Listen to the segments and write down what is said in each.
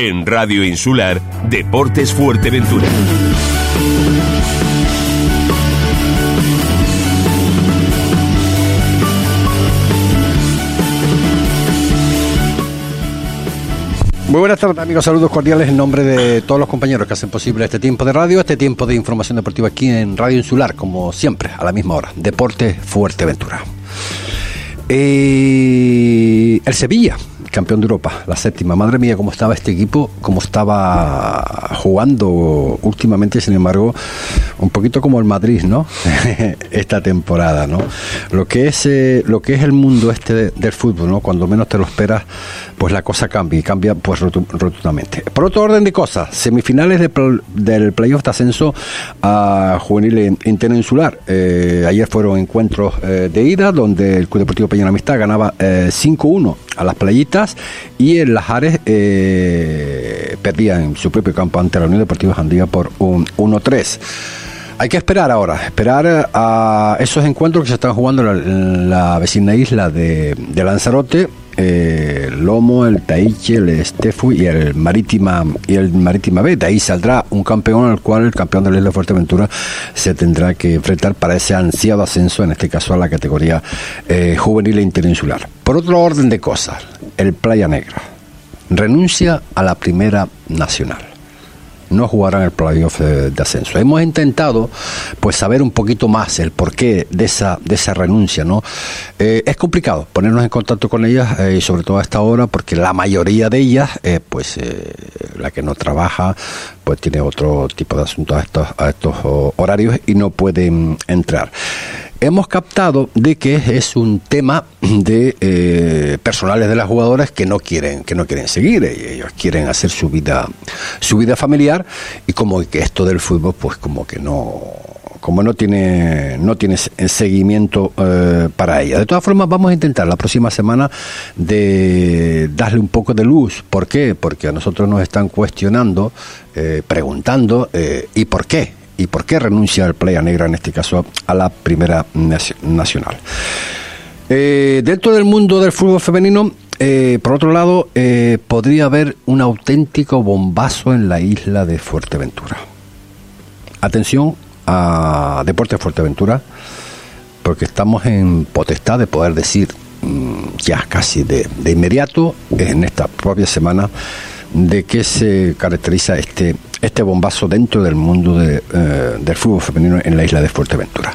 En Radio Insular, Deportes Fuerteventura. Muy buenas tardes amigos, saludos cordiales en nombre de todos los compañeros que hacen posible este tiempo de radio, este tiempo de información deportiva aquí en Radio Insular, como siempre, a la misma hora, Deporte Fuerteventura. Eh, el Sevilla campeón de Europa, la séptima. Madre mía, cómo estaba este equipo, cómo estaba jugando últimamente, sin embargo, un poquito como el Madrid, ¿no? Esta temporada, ¿no? Lo que es eh, lo que es el mundo este del fútbol, ¿no? Cuando menos te lo esperas, pues la cosa cambia y cambia pues rotundamente. Por otro orden de cosas, semifinales del playoff de ascenso a juvenil interinsular. Eh, ayer fueron encuentros eh, de ida donde el Club Deportivo Peña Amistad ganaba 5-1 a las playitas y en Las Ares eh, perdía en su propio campo ante la Unión Deportiva Jandía por un 1-3. Hay que esperar ahora, esperar a esos encuentros que se están jugando en la, vecina isla de, Lanzarote, eh, Lomo, el Taiche, el Estefu y el Marítima y el Marítima B. De ahí saldrá un campeón al cual el campeón de la isla de Fuerteventura se tendrá que enfrentar para ese ansiado ascenso, en este caso a la categoría eh, juvenil e interinsular. Por otro orden de cosas, el Playa Negra renuncia a la primera nacional no jugarán el playoff de, ascenso. Hemos intentado pues saber un poquito más el porqué de esa, de esa renuncia, ¿no? Eh, es complicado ponernos en contacto con ellas eh, y sobre todo a esta hora porque la mayoría de ellas, eh, pues la que no trabaja, pues tiene otro tipo de asuntos a estos, a estos horarios y no pueden entrar hemos captado de que es un tema de eh, personales de las jugadoras que no quieren que no quieren seguir ellos quieren hacer su vida su vida familiar y como que esto del fútbol pues como que no como no tiene no tiene seguimiento eh, para ella. De todas formas, vamos a intentar la próxima semana de darle un poco de luz. ¿Por qué? Porque a nosotros nos están cuestionando, eh, preguntando, ¿y por qué? Y por qué renuncia el Playa Negra, en este caso, a la Primera Nacional. Eh, dentro del mundo del fútbol femenino, eh, por otro lado, eh, podría haber un auténtico bombazo en la isla de Fuerteventura. Atención a Deporte Fuerteventura, porque estamos en potestad de poder decir mm, ya casi de, de inmediato, en esta propia semana, de qué se caracteriza este, este bombazo dentro del mundo de, eh, del fútbol femenino en la isla de Fuerteventura.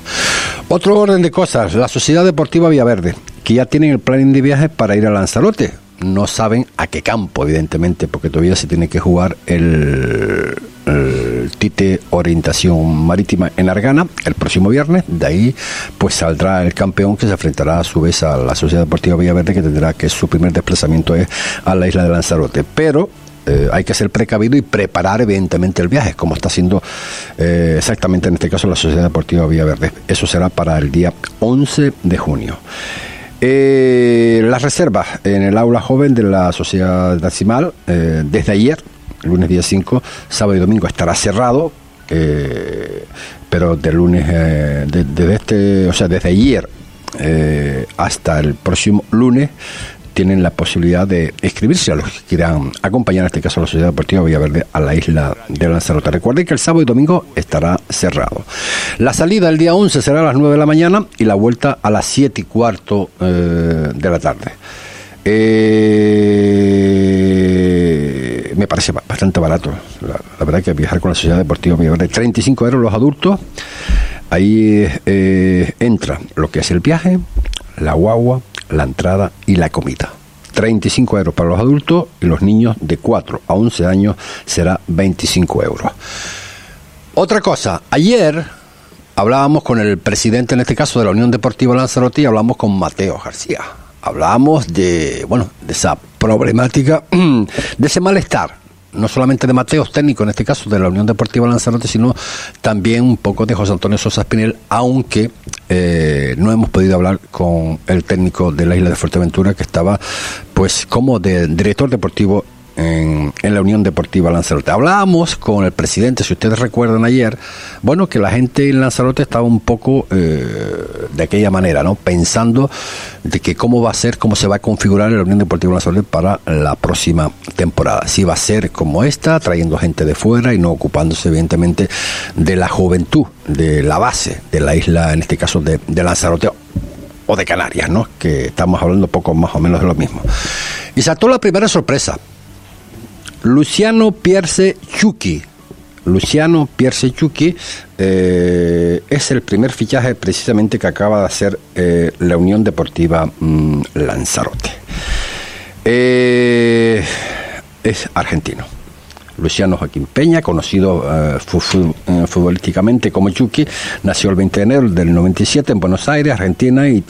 Otro orden de cosas, la Sociedad Deportiva Villaverde, que ya tienen el plan de viaje para ir a Lanzarote. No saben a qué campo, evidentemente, porque todavía se tiene que jugar el, el Tite Orientación Marítima en Argana el próximo viernes. De ahí, pues saldrá el campeón que se enfrentará a su vez a la Sociedad Deportiva Villaverde, que tendrá que su primer desplazamiento es a la isla de Lanzarote. Pero eh, hay que ser precavido y preparar evidentemente el viaje, como está haciendo eh, exactamente en este caso la Sociedad Deportiva Verde. Eso será para el día 11 de junio. Eh, las reservas en el aula joven de la Sociedad Decimal, desde ayer, lunes día 5, sábado y domingo estará cerrado, pero de lunes, desde este, o sea, desde ayer hasta el próximo lunes tienen la posibilidad de inscribirse a los que quieran acompañar, en este caso a la Sociedad Deportiva Villaverde, a la isla de Lanzarote. Recuerden que el sábado y domingo estará cerrado. La salida el día 11 será a las 9 de la mañana y la vuelta a las 7 y cuarto eh, de la tarde. Eh, me parece bastante barato. La, verdad que viajar con la Sociedad Deportiva Villaverde, 35 euros los adultos. Ahí eh, entra lo que es el viaje, la guagua, la entrada y la comida. 35 euros para los adultos y los niños de 4 a 11 años será 25 euros. Otra cosa, ayer hablábamos con el presidente, en este caso de la Unión Deportiva Lanzarote, y hablamos con Mateo García. Hablábamos de, bueno, de esa problemática, de ese malestar no solamente de Mateos, técnico en este caso de la Unión Deportiva Lanzarote, sino también un poco de José Antonio Sosa Espinel, aunque eh, no hemos podido hablar con el técnico de la isla de Fuerteventura, que estaba pues como de director deportivo en, la Unión Deportiva Lanzarote. Hablábamos con el presidente, si ustedes recuerdan ayer, bueno, que la gente en Lanzarote estaba un poco eh, de aquella manera, ¿no? Pensando de que cómo va a ser, cómo se va a configurar la Unión Deportiva Lanzarote para la próxima temporada. Si va a ser como esta, trayendo gente de fuera y no ocupándose, evidentemente, de la juventud, de la base de la isla, en este caso de, de Lanzarote o de Canarias, ¿no? Que estamos hablando poco más o menos de lo mismo. Y saltó la primera sorpresa. Luciano Pierce Chucky. Luciano Pierce Chucky eh, es el primer fichaje precisamente que acaba de hacer eh, la Unión Deportiva mm, Lanzarote. Eh, es argentino. Luciano Joaquín Peña, conocido eh, eh, futbolísticamente como Chucky, nació el 20 de enero del 97 en Buenos Aires, Argentina, y,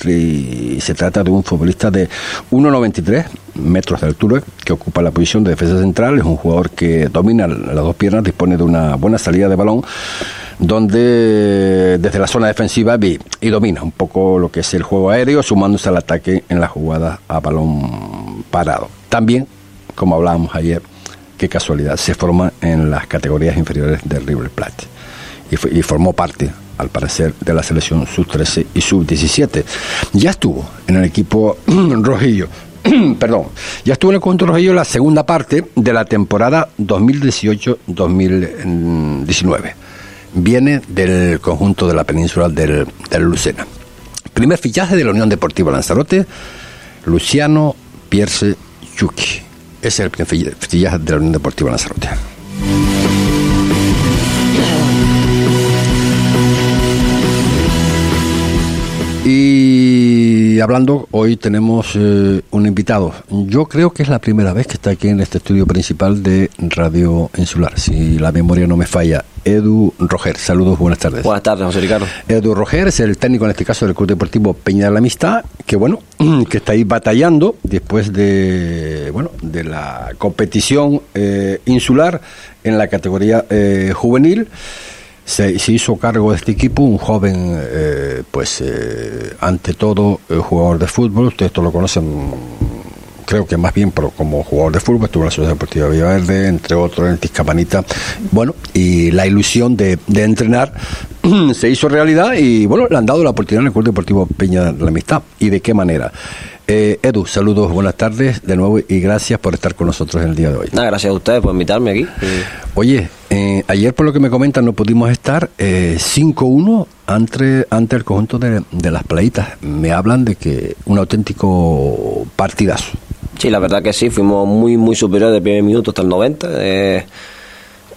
se trata de un futbolista de 1,93 metros de altura que ocupa la posición de defensa central. Es un jugador que domina las dos piernas, dispone de una buena salida de balón donde desde la zona defensiva y, y, domina un poco lo que es el juego aéreo, sumándose al ataque en la jugada a balón parado. También, como hablábamos ayer, qué casualidad, se forma en las categorías inferiores del River Plate y, formó parte, al parecer, de la selección sub-13 y sub-17. Ya estuvo en el equipo rojillo. perdón, ya estuvo en el conjunto rojillo la segunda parte de la temporada 2018-2019. Viene del conjunto de la península del, del Lucena. Primer fichaje de la Unión Deportiva Lanzarote, Luciano Pierce Chucky es el primer de la Unión Deportiva Lanzarote. Y hablando, hoy tenemos eh, un invitado. Yo creo que es la primera vez que está aquí en este estudio principal de Radio Insular, si la memoria no me falla. Edu Roger, saludos, buenas tardes. Buenas tardes, José Ricardo. Edu Roger es el técnico en este caso del Club Deportivo Peña de la Amistad, que bueno, que está ahí batallando después de bueno de la competición eh, insular en la categoría eh, juvenil se, hizo cargo de este equipo un joven, eh, pues eh, ante todo eh, jugador de fútbol, ustedes lo conocen creo que más bien pero como jugador de fútbol, estuvo en la Sociedad Deportiva Villaverde, entre otros en el Tiscapanita, bueno, y la ilusión de, de, entrenar se hizo realidad y bueno, le han dado la oportunidad en el Club Deportivo Peña de la Amistad. ¿Y de qué manera? Eh, Edu, saludos, buenas tardes de nuevo y gracias por estar con nosotros en el día de hoy. gracias a ustedes por invitarme aquí. Oye, eh, ayer por lo que me comentan no pudimos estar eh, 5-1 ante, ante el conjunto de, las playitas. Me hablan de que un auténtico partidazo. Sí, la verdad que sí, fuimos muy, muy superiores del primer minuto hasta el 90. Eh,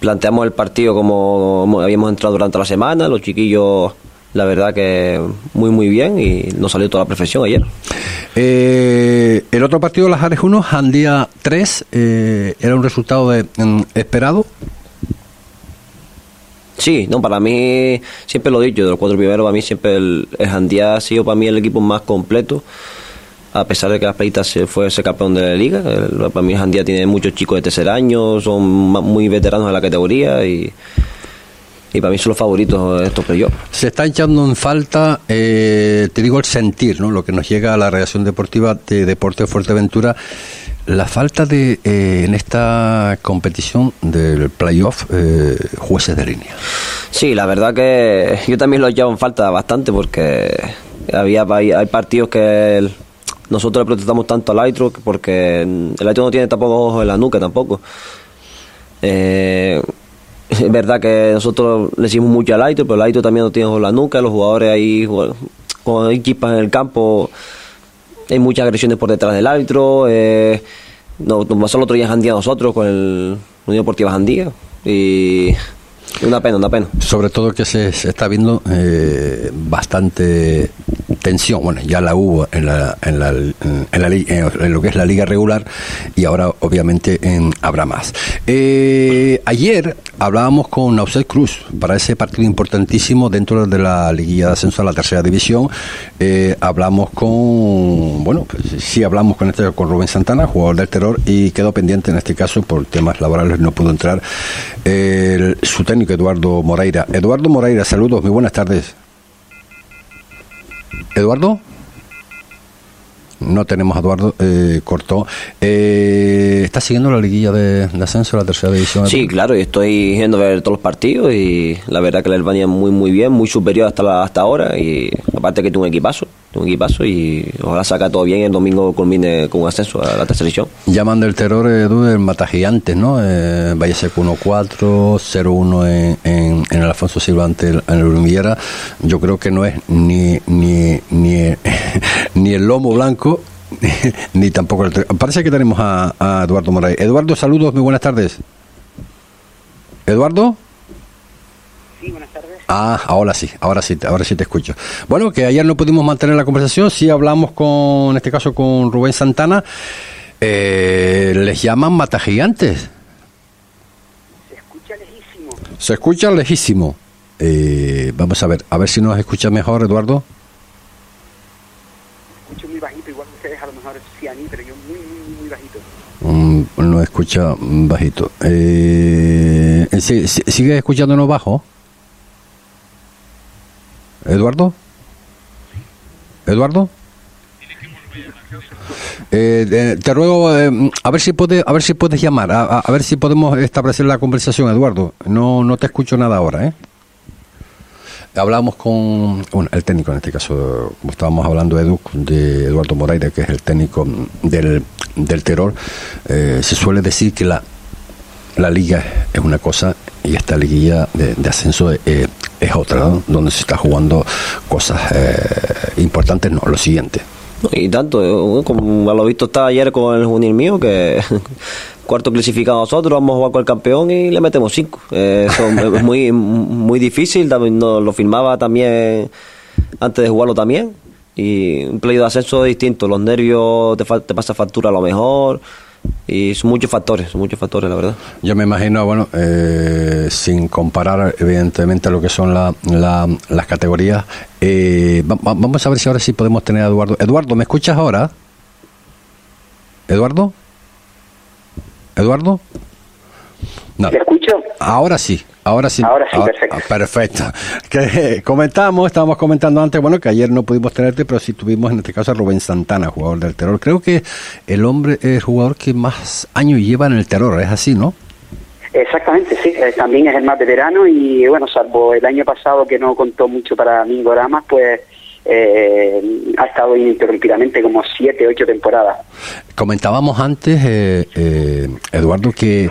planteamos el partido como habíamos entrado durante la semana, los chiquillos la verdad que muy muy bien y nos salió toda la perfección ayer. Eh, el otro partido, Las Ares 1, Jandía 3, eh, ¿era un resultado mm, esperado? Sí, no, para mí, siempre lo he dicho, de los cuatro primeros, para mí siempre el, Jandía ha sido para mí el equipo más completo, a pesar de que las playitas fue ese campeón de la liga. para mí Jandía tiene muchos chicos de tercer año, son muy veteranos en la categoría y y para mí son los favoritos estos yo Se está echando en falta, eh, te digo, el sentir, ¿no? lo que nos llega a la redacción deportiva de Deporte de Fuerteventura, la falta de, eh, en esta competición del playoff, eh, jueces de línea. Sí, la verdad que yo también lo he echado en falta bastante porque había hay, partidos que nosotros le protestamos tanto al Aitro porque el Aitro no tiene tampoco ojos en la nuca tampoco. Eh, es verdad que nosotros le decimos mucho al Aito, pero el Aito también no tiene la nuca, los jugadores ahí, cuando hay equipas en el campo, hay muchas agresiones por detrás del árbitro. Eh, nos, pasó el otro día en nosotros con el Unión Deportiva Jandía. Y una pena, una pena. Sobre todo que se, está viendo eh, bastante tensión. Bueno, ya la hubo en, la, en, la, en, lo que es la liga regular y ahora obviamente en, habrá más. Eh, ayer hablábamos con Nauset Cruz para ese partido importantísimo dentro de la liguilla de ascenso a la tercera división. Eh, hablamos con, bueno, pues, sí hablamos con este con Rubén Santana, jugador del terror, y quedó pendiente en este caso por temas laborales, no pudo entrar su técnico Eduardo Moreira. Eduardo Moreira, saludos, muy buenas tardes. Eduardo. No tenemos a Eduardo, eh, cortó. Eh, ¿estás siguiendo la liguilla de, ascenso a la tercera división? Sí, claro, y estoy yendo a ver todos los partidos y la verdad que el Albania muy muy bien, muy superior hasta, hasta ahora y aparte que tuvo un equipazo un equipazo y ojalá saca todo bien y el domingo culmine con un ascenso a la tercera división. Llaman del terror Edu el Mata Gigantes, ¿no? Eh, Valle Seco 1-4, 0-1 en, en, en, el Alfonso Silva ante el, en el Yo creo que no es ni, ni, ni, ni el lomo blanco ni tampoco el Parece que tenemos a, a Eduardo Moray. Eduardo, saludos, muy buenas tardes. ¿Eduardo? Sí, buenas tardes. Ah, ahora sí, ahora sí, ahora sí te escucho. Bueno, que ayer no pudimos mantener la conversación, sí hablamos con, en este caso con Rubén Santana, eh, les llaman matagigantes. Se escucha lejísimo. Se escucha lejísimo. Eh, vamos a ver, a ver si nos escucha mejor, Eduardo. Escucho muy bajito, igual ustedes a lo mejor a mí, pero yo muy, muy, muy bajito. Mm, no escucha bajito. Eh, ¿Sigue escuchándonos bajo? Eduardo. Eduardo. Eh, te ruego eh, a ver si puedes a ver si puedes llamar a, ver si podemos establecer la conversación Eduardo no no te escucho nada ahora ¿eh? Hablamos con el técnico en este caso como estábamos hablando Edu, de Eduardo Moreira que es el técnico del, del terror se suele decir que la la liga es una cosa y esta liguilla de, ascenso es, otra, donde se está jugando cosas eh, importantes, no, lo siguiente. Y tanto, eh, como lo visto está ayer con el juvenil mío, que cuarto clasificado nosotros, vamos a jugar con el campeón y le metemos cinco. Eh, es muy, muy difícil, también lo firmaba también antes de jugarlo también. Y un play de ascenso distinto, los nervios te, te pasa factura a lo mejor y son muchos factores, son muchos factores, la verdad. Yo me imagino, bueno, eh, sin comparar evidentemente lo que son la, las categorías, eh, vamos a ver si ahora sí podemos tener a Eduardo. Eduardo, ¿me escuchas ahora? ¿Eduardo? ¿Eduardo? No. ¿Te escucho? Ahora sí, ahora sí. Ahora sí, perfecto. perfecto. Que comentamos, estábamos comentando antes, bueno, que ayer no pudimos tenerte, pero sí tuvimos en este caso a Rubén Santana, jugador del terror. Creo que el hombre es el jugador que más años lleva en el terror, es así, ¿no? Exactamente, sí. Eh, también es el más veterano y, bueno, salvo el año pasado que no contó mucho para Mingoramas, pues eh, ha estado ininterrumpidamente como siete, ocho temporadas. Comentábamos antes, eh, eh, Eduardo, que,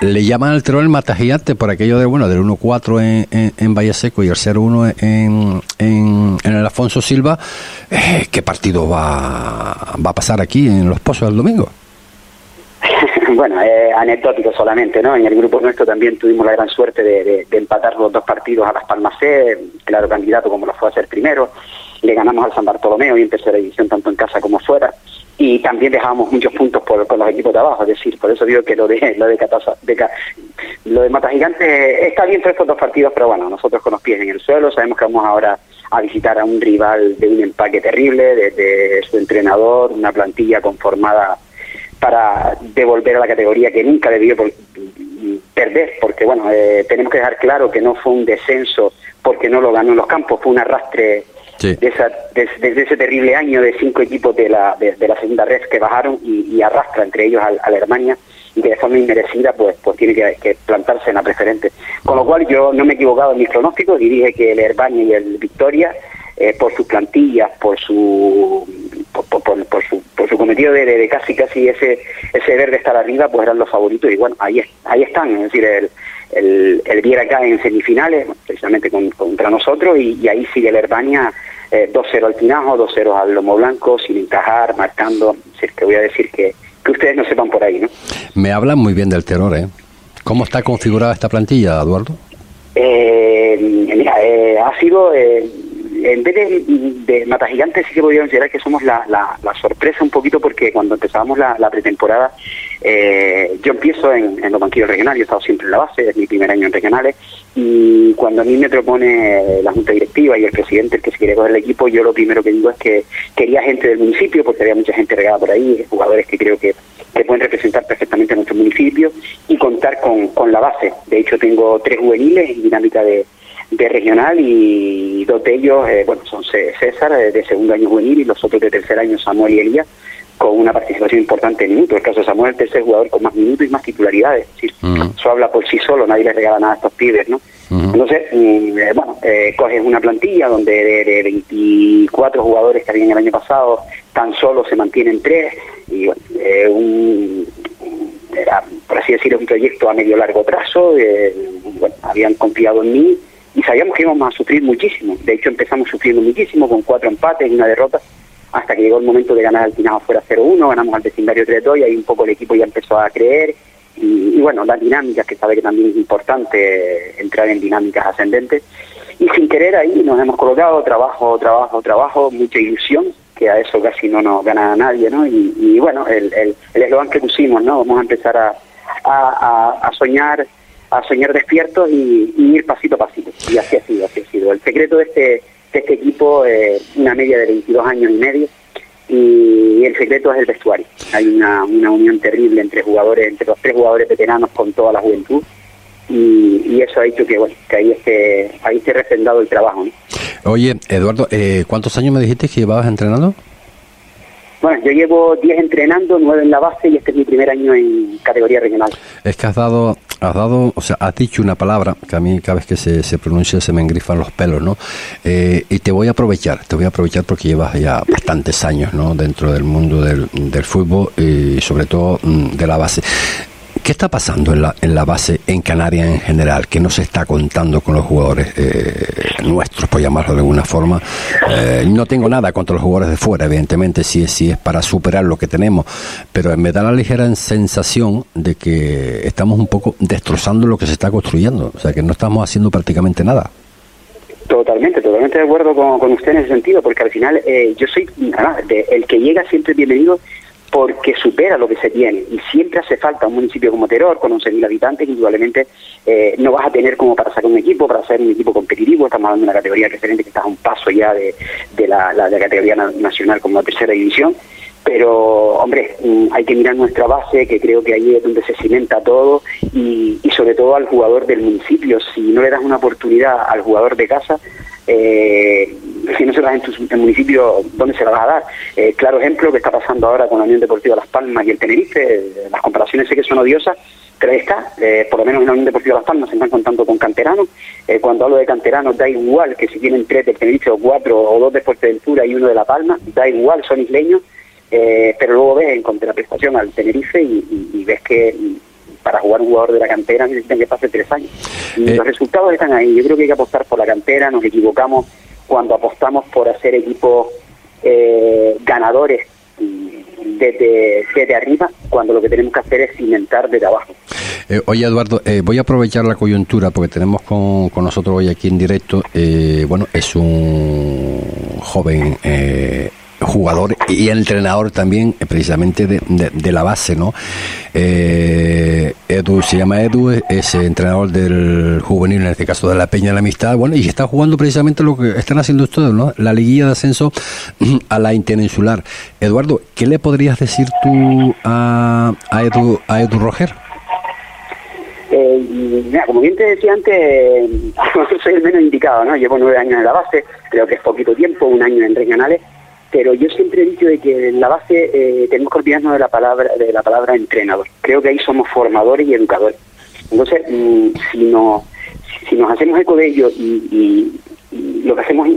le llaman al terror el matagigante por aquello de bueno del 1-4 en, en, en, Valle Seco y el 0-1 en, en, en, el Alfonso Silva. Eh, ¿Qué partido va, va a pasar aquí en Los Pozos el domingo? bueno, es anecdótico solamente, ¿no? En el grupo nuestro también tuvimos la gran suerte de, empatar los dos partidos a Las Palmas C, claro candidato como lo fue a hacer primero, le ganamos al San Bartolomeo y en tercera división tanto en casa como fuera, y también dejábamos muchos puntos por, los equipos de abajo, es decir, por eso digo que lo de lo de, Catasa, de lo de Mata Gigante está bien por estos dos partidos, pero bueno, nosotros con los pies en el suelo sabemos que vamos ahora a visitar a un rival de un empaque terrible, desde su entrenador, una plantilla conformada para devolver a la categoría que nunca debió perder, porque bueno, eh, tenemos que dejar claro que no fue un descenso porque no lo ganó en los campos, fue un arrastre de, esa, de, ese terrible año de cinco equipos de la, de, la segunda red que bajaron y, arrastra entre ellos a, la Alemania y que de forma inmerecida pues pues tiene que, plantarse en la preferente. Con lo cual yo no me he equivocado en mis pronósticos y dije que el Herbania y el Victoria eh, por sus plantillas, por su por, por, su, por su cometido de, casi casi ese ese deber de estar arriba, pues eran los favoritos y bueno, ahí ahí están, es decir, el, el, el Viera acá en semifinales, precisamente contra nosotros, y, ahí sigue el Herbania eh, 2-0 al Tinajo, 2-0 al Lomo Blanco, sin encajar, marcando, es que voy a decir que, que ustedes no sepan por ahí, ¿no? Me hablan muy bien del terror, ¿eh? ¿Cómo está configurada esta plantilla, Eduardo? Eh, mira, eh, ha sido eh, en vez de, de sí que podría considerar que somos la, la, sorpresa un poquito porque cuando empezábamos la, pretemporada eh, yo empiezo en, los banquillos regionales, yo he estado siempre en la base, es mi primer año en regionales y cuando a mí me propone la junta directiva y el presidente el que se quiere coger el equipo, yo lo primero que digo es que quería gente del municipio porque había mucha gente regada por ahí, jugadores que creo que, que pueden representar perfectamente a nuestro municipio y contar con, con la base. De hecho tengo tres juveniles en dinámica de de regional y dos de ellos, eh, bueno, son César eh, de segundo año juvenil y los otros de tercer año Samuel y Elías, con una participación importante en minutos. En el caso de Samuel, el tercer jugador con más minutos y más titularidades. Es decir, eso habla por sí solo, nadie le regala nada a estos pibes, ¿no? Entonces, mm, eh, bueno, eh, coges una plantilla donde de, 24 jugadores que habían el año pasado, tan solo se mantienen tres, y bueno, eh, un, era, por así decirlo, un proyecto a medio largo plazo, bueno, habían confiado en mí y sabíamos que íbamos a sufrir muchísimo. De hecho, empezamos sufriendo muchísimo con cuatro empates y una derrota hasta que llegó el momento de ganar al final fuera 0-1, ganamos al vecindario 3-2 y ahí un poco el equipo ya empezó a creer y, bueno, las dinámicas, que sabe que también es importante entrar en dinámicas ascendentes y sin querer ahí nos hemos colocado trabajo, trabajo, trabajo, mucha ilusión que a eso casi no nos gana nadie, ¿no? Y, bueno, el eslogan el que pusimos, ¿no? Vamos a empezar a, a, soñar a soñar despiertos y, ir pasito a pasito. Y así ha sido, así ha sido. El secreto de este este equipo eh, una media de 22 años y medio y el secreto es el vestuario. Hay una, una unión terrible entre jugadores, entre los tres jugadores veteranos con toda la juventud y, eso ha hecho que, bueno, que ahí esté, ahí esté refrendado el trabajo. Oye, Eduardo, eh, ¿cuántos años me dijiste que llevabas entrenando? Bueno, yo llevo 10 entrenando, 9 en la base y este es mi primer año en categoría regional. Es que has dado, has dado, o sea, has dicho una palabra que a mí cada vez que se, se pronuncia se me engrifan los pelos, ¿no? Eh, y te voy a aprovechar, te voy a aprovechar porque llevas ya bastantes años, ¿no? Dentro del mundo del, fútbol y sobre todo mm, de la base. ¿Qué está pasando en la, en la base en Canarias en general? ¿Qué nos está contando con los jugadores eh, nuestros, por llamarlo de alguna forma? Eh, no tengo nada contra los jugadores de fuera, evidentemente, si es, si es para superar lo que tenemos, pero me da la ligera sensación de que estamos un poco destrozando lo que se está construyendo, o sea, que no estamos haciendo prácticamente nada. Totalmente, totalmente de acuerdo con, usted en ese sentido, porque al final eh, yo soy el que llega siempre bienvenido porque supera lo que se tiene. Y siempre hace falta un municipio como Teror con 11.000 habitantes que indudablemente eh, no vas a tener como para sacar un equipo, para ser un equipo competitivo, estamos hablando de una categoría diferente que está a un paso ya de, la, categoría nacional como la tercera división, pero hombre, mm, hay que mirar nuestra base, que creo que ahí es donde se cimenta todo y, y sobre todo al jugador del municipio, si no le das una oportunidad al jugador de casa, eh, si no se la das en tu municipio, ¿dónde se la vas a dar? Eh, claro ejemplo que está pasando ahora con la Unión Deportiva Las Palmas y el Tenerife, eh, las comparaciones sé que son odiosas, pero ahí está, eh, por lo menos en la Unión Deportiva Las Palmas se están contando con canteranos, cuando hablo de canteranos da igual que si tienen tres del Tenerife o cuatro o dos de Fuerteventura y uno de La Palma, da igual, son isleños, pero luego ves en contraprestación al Tenerife y, ves que para jugar un jugador de la cantera necesitan que pase tres años. Y los resultados están ahí. Yo creo que hay que apostar por la cantera, nos equivocamos cuando apostamos por hacer equipos eh, ganadores desde, desde arriba, cuando lo que tenemos que hacer es cimentar desde abajo. Eh, oye, Eduardo, eh, voy a aprovechar la coyuntura porque tenemos con, con nosotros hoy aquí en directo, bueno, es un joven jugador y entrenador también eh, precisamente de, de, la base, ¿no? Eh, Edu se llama Edu, es entrenador del juvenil, en este caso de la Peña de la Amistad, bueno, y está jugando precisamente lo que están haciendo ustedes, ¿no? La liguilla de ascenso a la interinsular. Eduardo, ¿qué le podrías decir tú a, a Edu, a Edu Roger? Eh, mira, como bien te decía antes, soy el menos indicado, ¿no? Llevo nueve años en la base, creo que es poquito tiempo, un año en regionales, pero yo siempre he dicho de que en la base eh, tenemos que olvidarnos de la palabra de la palabra entrenador. Creo que ahí somos formadores y educadores. Entonces, mm, si, no, si nos hacemos eco de ello y, lo que hacemos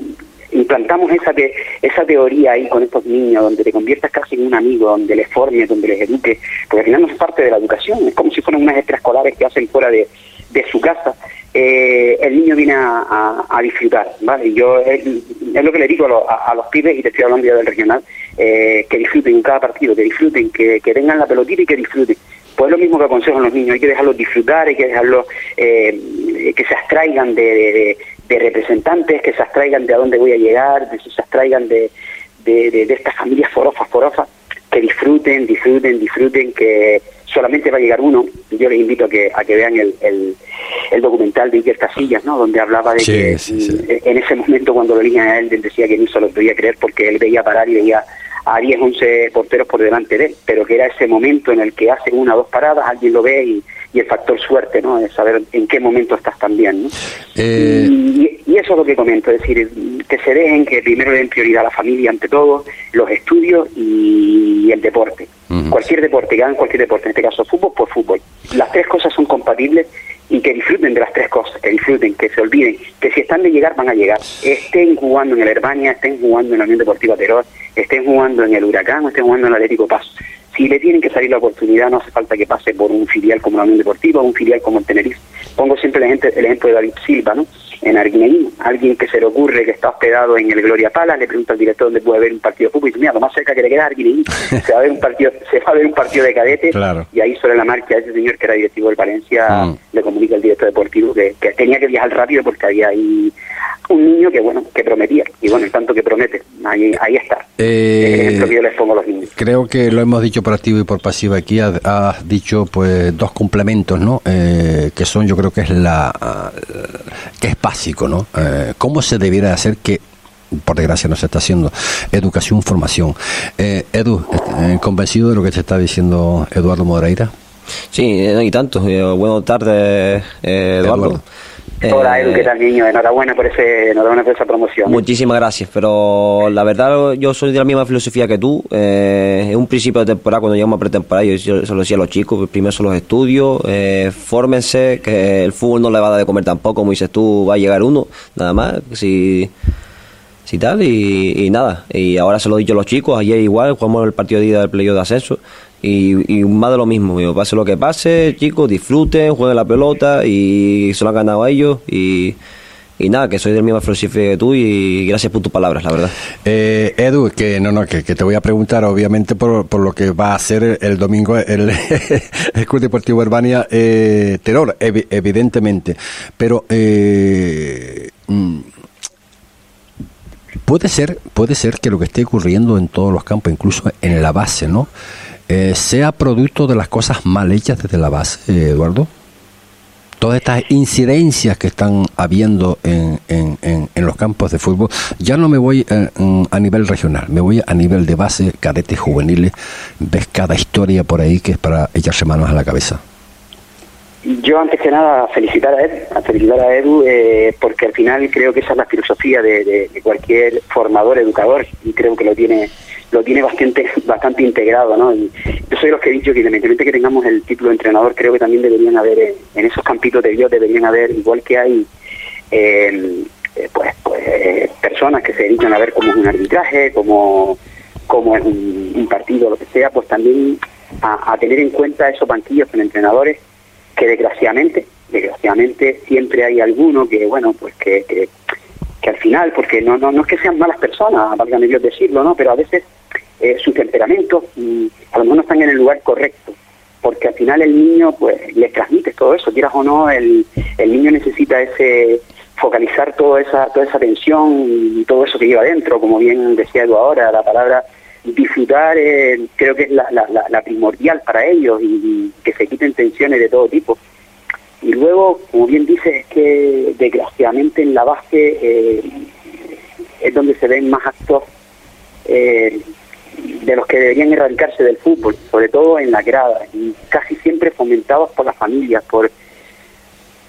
implantamos esa esa teoría ahí con estos niños, donde te conviertas casi en un amigo, donde les formes, donde les eduques, porque al final no es parte de la educación, es como si fueran unas extraescolares que hacen fuera de, de su casa eh, el niño viene a, disfrutar, ¿vale? Yo es, lo que le digo a, los pibes, y te estoy hablando ya del regional, eh, que disfruten cada partido, que disfruten, que, que tengan la pelotita y que disfruten. Pues es lo mismo que aconsejo a los niños, hay que dejarlos disfrutar, hay que dejarlos eh, que se abstraigan de, representantes, que se abstraigan de a dónde voy a llegar, que se abstraigan de, de, estas familias forofas, forofas, que disfruten, disfruten, disfruten, que solamente va a llegar uno. Yo les invito a que, a que vean el, el, documental de Iker Casillas, ¿no? donde hablaba de que en ese momento cuando lo eligen a él, decía que ni se lo podía creer porque él veía parar y veía a 10, 11 porteros por delante de él, pero que era ese momento en el que hace una o dos paradas, alguien lo ve y, y el factor suerte, ¿no? Es saber en qué momento estás también, ¿no? Eh, Y, y eso es lo que comento, es decir, que se dejen, que primero den prioridad a la familia ante todo, los estudios y el deporte. Cualquier deporte, que hagan cualquier deporte, en este caso fútbol, pues fútbol. Las tres cosas son compatibles y que disfruten de las tres cosas, que disfruten, que se olviden, que si están de llegar, van a llegar. Estén jugando en el Herbania, estén jugando en la Unión Deportiva Teror, estén jugando en el Huracán estén jugando en el Atlético Paz. Si le tienen que salir la oportunidad, no hace falta que pase por un filial como la Unión Deportiva o un filial como el Tenerife. Pongo siempre el ejemplo de David Silva, ¿no? En Arguineguín, alguien que se le ocurre que está hospedado en el Gloria Pala, le pregunta al director dónde puede ver un partido de fútbol y dice, mira, lo más cerca que le queda es se va a ver un partido, se va a ver un partido de cadete Claro. y ahí sobre la marcha ese señor que era directivo del Valencia Mm. le comunica al director deportivo que, que tenía que viajar rápido porque había ahí un niño que bueno que prometía y bueno el tanto que promete ahí ahí está Eh, el ejemplo que yo les pongo a los niños Creo que lo hemos dicho por activo y por pasivo aquí. Has, has dicho pues dos complementos, ¿no? Eh, que son, yo creo que es la ah, que es básico, ¿no? Eh, ¿Cómo se debiera hacer que por desgracia no se está haciendo educación, formación? Eh, Edu, eh, convencido de lo que te está diciendo Eduardo Moreira. Sí, eh, y tanto. Eh, buenas tardes, eh, Eduardo. Eduardo. Hola Eh, Edu qué tal niño enhorabuena por ese enhorabuena por esa promoción Muchísimas gracias, pero la verdad yo soy de la misma filosofía que tú. Eh, en un principio de temporada, cuando llegamos a pretemporada, yo se se lo decía a los chicos, pues primero son los estudios, eh, fórmense, que el fútbol no le va a dar de comer tampoco, como dices tú, va a llegar uno, nada más, si, si tal, y, y nada. Y ahora se lo he dicho a los chicos, ayer igual, jugamos el partido de ida del playoff de ascenso, y, y más de lo mismo, pase lo que pase, chicos, disfruten, jueguen la pelota, y se lo han ganado ellos, y... Y nada, que soy del mismo filosofía que tú y gracias por tus palabras, la verdad. Eh, Edu, que no, no, que, te voy a preguntar, obviamente, por, por lo que va a hacer el, domingo el, el Club Deportivo Urbania eh, Terror, evi- evidentemente. Pero eh, mm, puede ser, puede ser que lo que esté ocurriendo en todos los campos, incluso en la base, ¿no? Eh, sea producto de las cosas mal hechas desde la base, eh, Eduardo. Todas estas incidencias que están habiendo en, en, en, los campos de fútbol, ya no me voy eh, a nivel regional, me voy a nivel de base, cadetes juveniles, ves cada historia por ahí que es para echarse manos a la cabeza. Yo antes que nada felicitar a Edu, a felicitar a Edu eh, porque al final creo que esa es la filosofía de cualquier formador, educador y creo que lo tiene lo tiene bastante bastante integrado, ¿no? Y yo soy de los que he dicho que independientemente que tengamos el título de entrenador, creo que también deberían haber eh, en esos campitos de Dios deberían haber igual que hay eh, eh, pues, pues eh, personas que se dedican a ver cómo es un arbitraje, cómo cómo es un, partido, lo que sea, pues también a, tener en cuenta esos banquillos con entrenadores que desgraciadamente, desgraciadamente siempre hay alguno que, bueno, pues que, que, que al final, porque no, no, no es que sean malas personas, válgame Dios decirlo, ¿no? Pero a veces eh, su temperamento mm, a lo mejor no están en el lugar correcto, porque al final el niño, pues, le transmite todo eso, quieras o no, el, el niño necesita ese focalizar toda esa, toda esa tensión y todo eso que lleva adentro, como bien decía Edu ahora, la palabra disfrutar eh, creo que es la- la primordial para ellos y, y que se quiten tensiones de todo tipo. Y luego, como bien dices, es que desgraciadamente en la base eh, es donde se ven más actos eh, de los que deberían erradicarse del fútbol, sobre todo en la grada, y casi siempre fomentados por las familias, por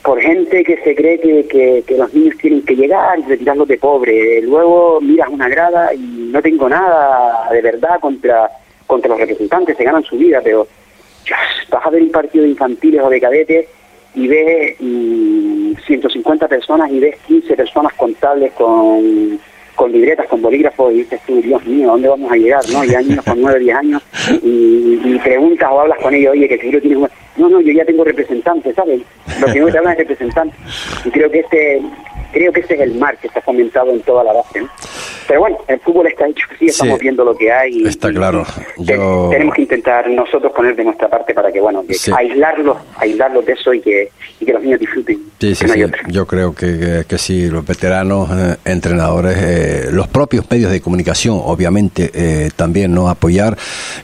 por gente que se cree que, que, que los niños tienen que llegar y retirarlos de pobre. Luego miras una grada y no tengo nada de verdad contra, contra los representantes, se ganan su vida, pero vas a ver un partido de infantiles o de cadetes y ves mm, 150 personas y ves 15 personas contables con, con libretas, con bolígrafos y dices tú, Dios mío, ¿a dónde vamos a llegar? ¿no? Y hay niños con 9, 10 años y, y preguntas o hablas con ellos, oye, que seguro tienes... un-". No, no, yo ya tengo representantes, ¿sabes? Lo que no te hablan es representantes. Y creo que ese creo que ese es el mar que está fomentado en toda la base. ¿no? Pero bueno, el fútbol está hecho, sí, estamos Sí, viendo lo que hay. está y- claro. Yo- Tenemos que intentar nosotros poner de nuestra parte para que, bueno, que Sí. aislarlos, aislarlos de eso y que, y que los niños disfruten. Sí, sí, no sí. Yo creo que, que, que sí, los veteranos, eh, entrenadores, eh, los propios medios de comunicación, obviamente, eh, también, ¿no? Apoyar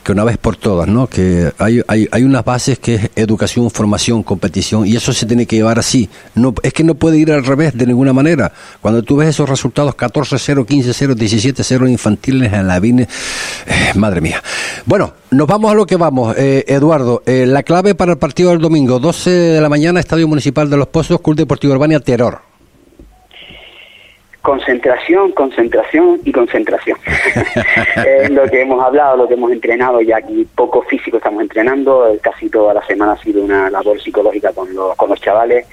que una vez por todas, ¿no? Que hay, hay, hay unas bases que es educación, formación, competición, y eso se tiene que llevar así. No, es que no puede ir al revés de ninguna manera. Cuando tú ves esos resultados 14-0, 15-0, 17-0 infantiles en la Vine, eh, madre mía. Bueno, nos vamos a lo que vamos, eh, Eduardo. Eh, la clave para el partido del domingo, 12 de la mañana, Estadio Municipal de Los Pozos, Club Deportivo Urbania, Terror. Concentración, concentración y concentración. es lo que hemos hablado, lo que hemos entrenado, ya aquí poco físico estamos entrenando, casi toda la semana ha sido una labor psicológica con los, con los chavales,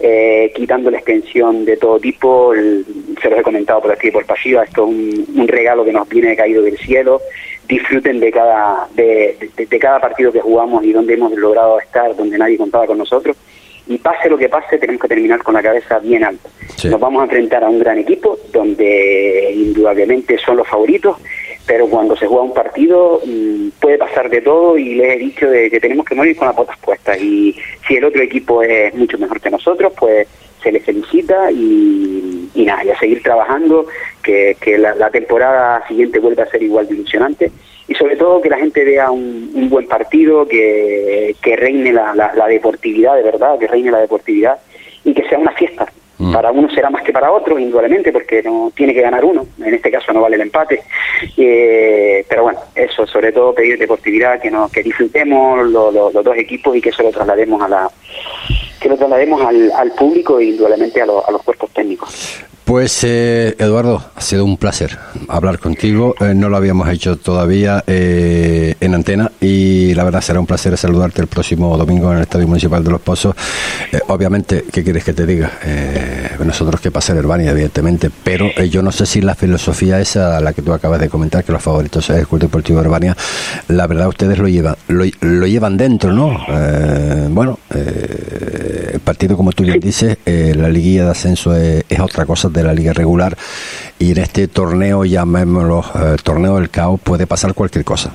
eh, quitando la extensión de todo tipo, se los he comentado por aquí por pasiva, esto es un, un, regalo que nos viene caído del cielo, disfruten de cada, de, de, de cada partido que jugamos y donde hemos logrado estar, donde nadie contaba con nosotros y pase lo que pase, tenemos que terminar con la cabeza bien alta. Sí. Nos vamos a enfrentar a un gran equipo donde indudablemente son los favoritos, pero cuando se juega un partido mmm, puede pasar de todo y les he dicho de que tenemos que morir con las botas puestas y si el otro equipo es mucho mejor que nosotros, pues se les felicita y, nada, y a seguir trabajando, que, que la, temporada siguiente vuelva a ser igual de ilusionante y sobre todo que la gente vea un, buen partido, que, que reine la, la, deportividad de verdad, que reine la deportividad y que sea una fiesta. Mm. Para uno será más que para otro, indudablemente, porque no tiene que ganar uno. En este caso no vale el empate. Eh, pero bueno, eso, sobre todo pedir deportividad, que, no, que disfrutemos lo, lo, los dos equipos y que eso lo traslademos a la que lo traslademos al, al público e indudablemente a, lo, a los cuerpos técnicos. Pues eh, Eduardo, ha sido un placer hablar contigo. Eh, no lo habíamos hecho todavía eh, en antena y la verdad será un placer saludarte el próximo domingo en el Estadio Municipal de Los Pozos. Eh, obviamente, ¿qué quieres que te diga? Eh, nosotros que pasa en Herbania, evidentemente, pero yo no sé si la filosofía esa, la que tú acabas de comentar, que los favoritos es el Club Deportivo Herbania, la verdad ustedes lo llevan, lo, lo llevan dentro, ¿no? bueno, el partido, como tú bien dices, la liguilla de ascenso es, es otra cosa de la liga regular. Y en este torneo, llamémoslo eh, torneo del caos, puede pasar cualquier cosa.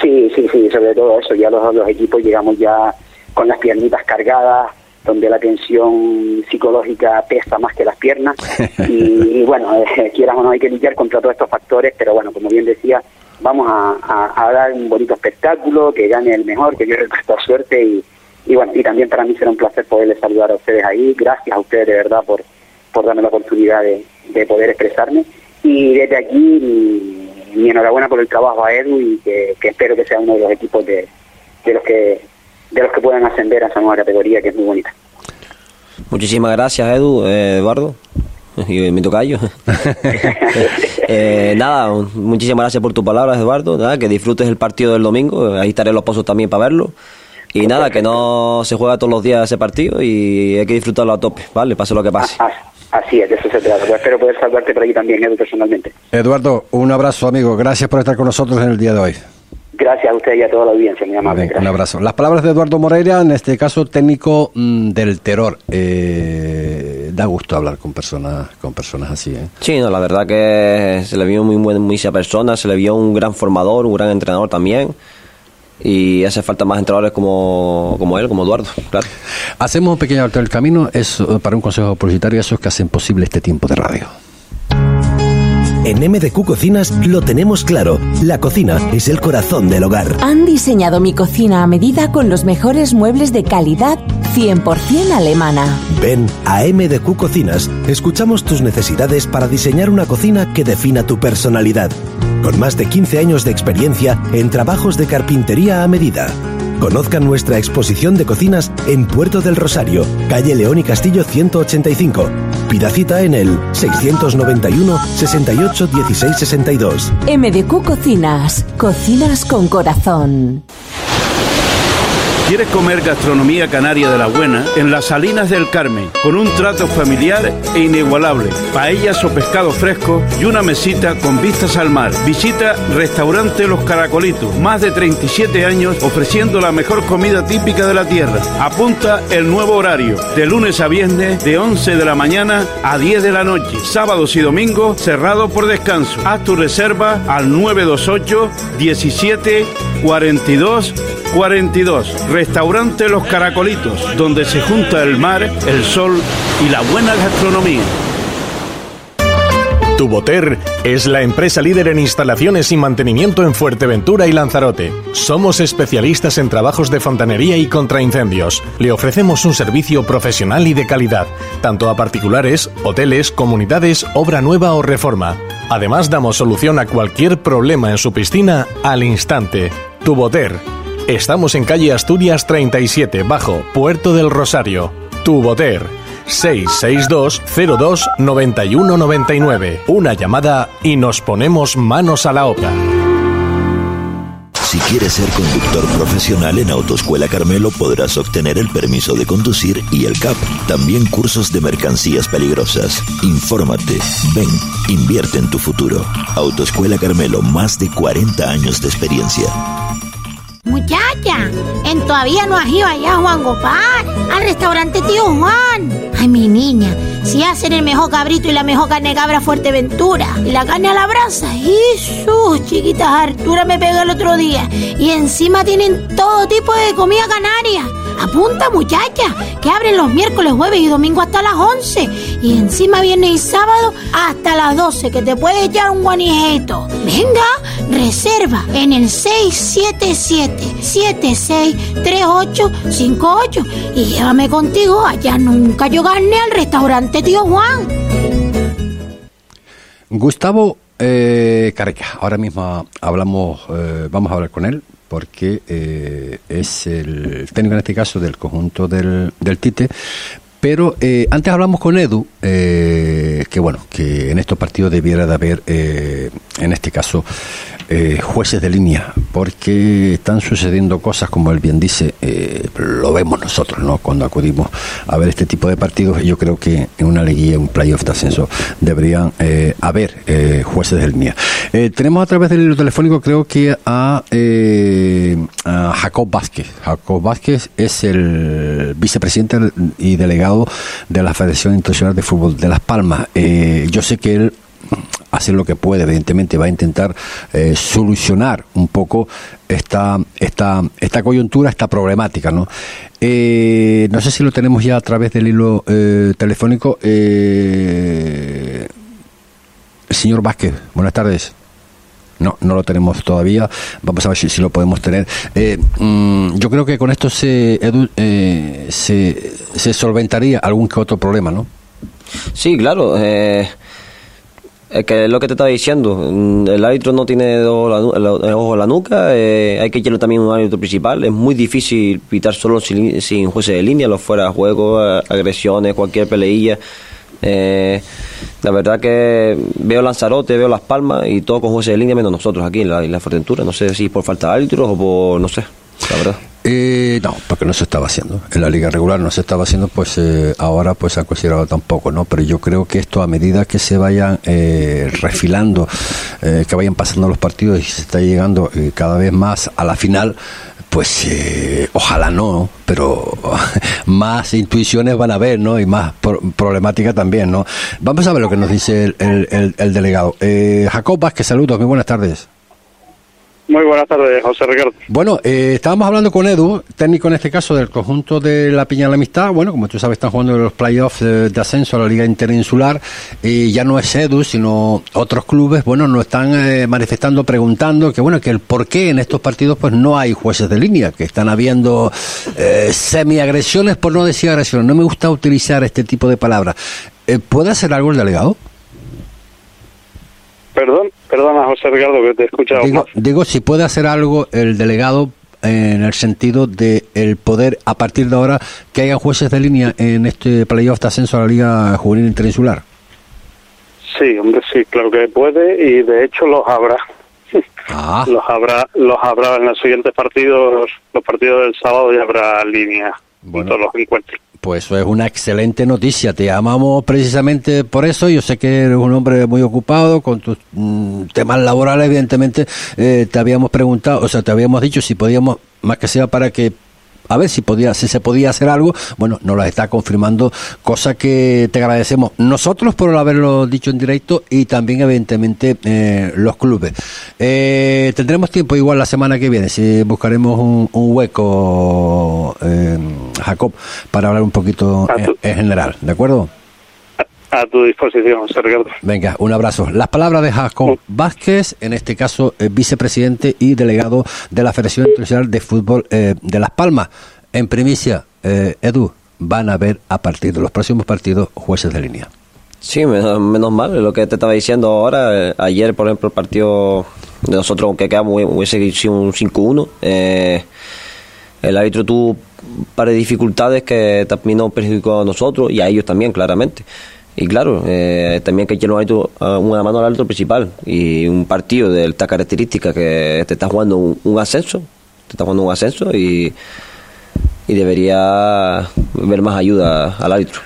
Sí, sí, sí, sobre todo eso, ya los, los equipos llegamos ya con las piernitas cargadas, donde la tensión psicológica pesa más que las piernas. Y, y bueno, eh, quieras o no hay que lidiar contra todos estos factores, pero bueno, como bien decía, vamos a, a, a dar un bonito espectáculo, que gane el mejor, que dio esta suerte y, y bueno, y también para mí será un placer poderles saludar a ustedes ahí, gracias a ustedes de verdad por por darme la oportunidad de, de poder expresarme. Y desde aquí, mi, mi, enhorabuena por el trabajo a Edu y que, que, espero que sea uno de los equipos de, de los que de los que puedan ascender a esa nueva categoría que es muy bonita. Muchísimas gracias, Edu, eh, Eduardo. Y mi tocayo. eh, nada, muchísimas gracias por tus palabras, Eduardo. Nada, que disfrutes el partido del domingo. Ahí estaré en los pozos también para verlo. Y nada, que no se juega todos los días ese partido y hay que disfrutarlo a tope, ¿vale? Pase lo que pase. Ah, ah. Así es, de eso se trata. Pues espero poder salvarte por ahí también, Edu, personalmente. Eduardo, un abrazo, amigo. Gracias por estar con nosotros en el día de hoy. Gracias a usted y a toda la audiencia, muy amable. Bien, un abrazo. Las palabras de Eduardo Moreira, en este caso técnico mmm, del terror. Eh, da gusto hablar con personas con personas así. ¿eh? Sí, no, la verdad que se le vio muy buena muy persona, se le vio un gran formador, un gran entrenador también y hace falta más entrenadores como, como él, como Eduardo, claro. Hacemos un pequeño alto del camino, es para un consejo publicitario, esos que hacen posible este tiempo de radio. En MDQ Cocinas lo tenemos claro. La cocina es el corazón del hogar. Han diseñado mi cocina a medida con los mejores muebles de calidad 100% alemana. Ven a MDQ Cocinas. Escuchamos tus necesidades para diseñar una cocina que defina tu personalidad. Con más de 15 años de experiencia en trabajos de carpintería a medida. Conozcan nuestra exposición de cocinas en Puerto del Rosario, calle León y Castillo 185. Pida cita en el 691 68 16 62. MDQ Cocinas. Cocinas con corazón. ¿Quieres comer gastronomía canaria de la buena? En las Salinas del Carmen, con un trato familiar e inigualable, paellas o pescado fresco y una mesita con vistas al mar. Visita Restaurante Los Caracolitos, más de 37 años ofreciendo la mejor comida típica de la tierra. Apunta el nuevo horario, de lunes a viernes, de 11 de la mañana a 10 de la noche. Sábados y domingos cerrado por descanso. Haz tu reserva al 928 17 42 42. Restaurante Los Caracolitos, donde se junta el mar, el sol y la buena gastronomía. Tuboter es la empresa líder en instalaciones y mantenimiento en Fuerteventura y Lanzarote. Somos especialistas en trabajos de fontanería y contraincendios. Le ofrecemos un servicio profesional y de calidad, tanto a particulares, hoteles, comunidades, obra nueva o reforma. Además, damos solución a cualquier problema en su piscina al instante. Tuboter. Estamos en calle Asturias 37, bajo Puerto del Rosario. Tuboter 662 02 91 99. Una llamada y nos ponemos manos a la obra. Si quieres ser conductor profesional en Autoescuela Carmelo podrás obtener el permiso de conducir y el CAP. También cursos de mercancías peligrosas. Infórmate, ven, invierte en tu futuro. Autoescuela Carmelo, más de 40 años de experiencia. Muchacha, en todavía no has ido allá, Juan Gopar, al restaurante Tío Juan. Ay, mi niña, si hacen el mejor cabrito y la mejor carne cabra Fuerteventura y la carne a la brasa. sus chiquitas, Artura me pegó el otro día. Y encima tienen todo tipo de comida canaria. Apunta, muchacha, que abren los miércoles, jueves y domingo hasta las 11. Y encima viernes y sábado hasta las 12, que te puede echar un guanijeto. Venga, reserva en el 677-763858 y llévame contigo allá nunca yo gané al restaurante Tío Juan. Gustavo eh, ahora mismo hablamos, eh, vamos a hablar con él porque eh, es el técnico en este caso del conjunto del, del Tite, pero eh, antes hablamos con Edu, eh, que bueno, que en estos partidos debiera de haber, en este caso, eh, jueces de línea, porque están sucediendo cosas, como él bien dice, eh, lo vemos nosotros, ¿no? Cuando acudimos a ver este tipo de partidos, yo creo que en una liguilla, un playoff de ascenso, deberían eh, haber jueces de línea. Tenemos a través del telefónico, creo que a, a Jacob Vázquez. Jacob Vázquez es el vicepresidente y delegado de la Federación Internacional de Fútbol de Las Palmas. Yo sé que él hace lo que puede, evidentemente va a intentar eh, solucionar un poco esta, esta, esta coyuntura, esta problemática, ¿no? Eh, no sé si lo tenemos ya a través del hilo eh, telefónico. Eh, señor Vázquez, buenas tardes. No, no lo tenemos todavía. Vamos a ver si, si lo podemos tener. Eh, mm, yo creo que con esto se, eh, se, se solventaría algún que otro problema, ¿no? Sí, claro. Eh, es que es lo que te estaba diciendo. mm, El árbitro no tiene el, ojo en la nuca. eh, hay que echarle también un árbitro principal. Es muy difícil pitar solo sin, sin jueces de línea, los fuera de juego, eh, agresiones, cualquier peleilla. Eh, la verdad que veo Lanzarote, veo Las Palmas y todo con jueces de línea menos nosotros aquí en la Isla Fuerteventura. No sé si por falta de árbitros o por, no sé, Eh, no, porque no se estaba haciendo. En la liga regular no se estaba haciendo, pues eh, ahora pues ha considerado tampoco, ¿no? Pero yo creo que esto a medida que se vayan eh, refilando, eh, que vayan pasando los partidos y se está llegando eh, cada vez más a la final, pues eh, ojalá no, pero más intuiciones van a haber, ¿no? Y más pro- problemática también, ¿no? Vamos a ver lo que nos dice el delegado. Eh, Jacob Vázquez, saludos, muy buenas tardes. Muy buenas tardes, José Ricardo. Bueno, eh, estábamos hablando con Edu, técnico en este caso del conjunto de la Piña de la Amistad. Bueno, como tú sabes, están jugando los playoffs de, de ascenso a la Liga Interinsular. Y ya no es Edu, sino otros clubes, bueno, nos están eh, manifestando, preguntando que, bueno, que el por qué en estos partidos pues no hay jueces de línea, que están habiendo eh, semiagresiones, por no decir agresiones. No me gusta utilizar este tipo de palabras. Eh, ¿Puede hacer algo el delegado? Perdón, perdona, José Ricardo, que te he escuchado Digo, si puede hacer algo el delegado en el sentido de el poder a partir de ahora que haya jueces de línea en este playoff de ascenso a la Liga Juvenil Interinsular. Sí, hombre, sí, claro que puede y de hecho los habrá. Ah, Los habrá, los habrá en los siguientes partidos, los partidos del sábado ya habrá línea en todos los encuentros. Pues eso es una excelente noticia. Te llamamos precisamente por eso. Yo sé que eres un hombre muy ocupado con tus mm, temas laborales, evidentemente. eh, te habíamos preguntado, o sea, te habíamos dicho si podíamos, más que sea para que a ver si podía si se podía hacer algo. Bueno nos lo está confirmando cosa que te agradecemos nosotros por haberlo dicho en directo y también evidentemente eh, los clubes. Eh, tendremos tiempo igual la semana que viene si buscaremos un, un hueco eh, Jacob para hablar un poquito en, en general de acuerdo a tu disposición, José Ricardo. Venga, un abrazo. Las palabras de Jacob Vázquez, en este caso eh, vicepresidente y delegado de la Federación Internacional de Fútbol eh, de Las Palmas. En primicia, eh, Edu, van a ver a partir de los próximos partidos jueces de línea. Sí, menos, menos mal, lo que te estaba diciendo ahora. eh, ayer, por ejemplo, el partido de nosotros, aunque quedamos, hubiese sido un 5-1. eh, el árbitro tuvo un par de dificultades que también nos perjudicó a nosotros y a ellos también, claramente. Y claro, eh, también que ah, una mano al árbitro principal. Y un partido de esta característica que te está jugando un, ascenso, te está jugando un ascenso y, y debería ver más ayuda al árbitro.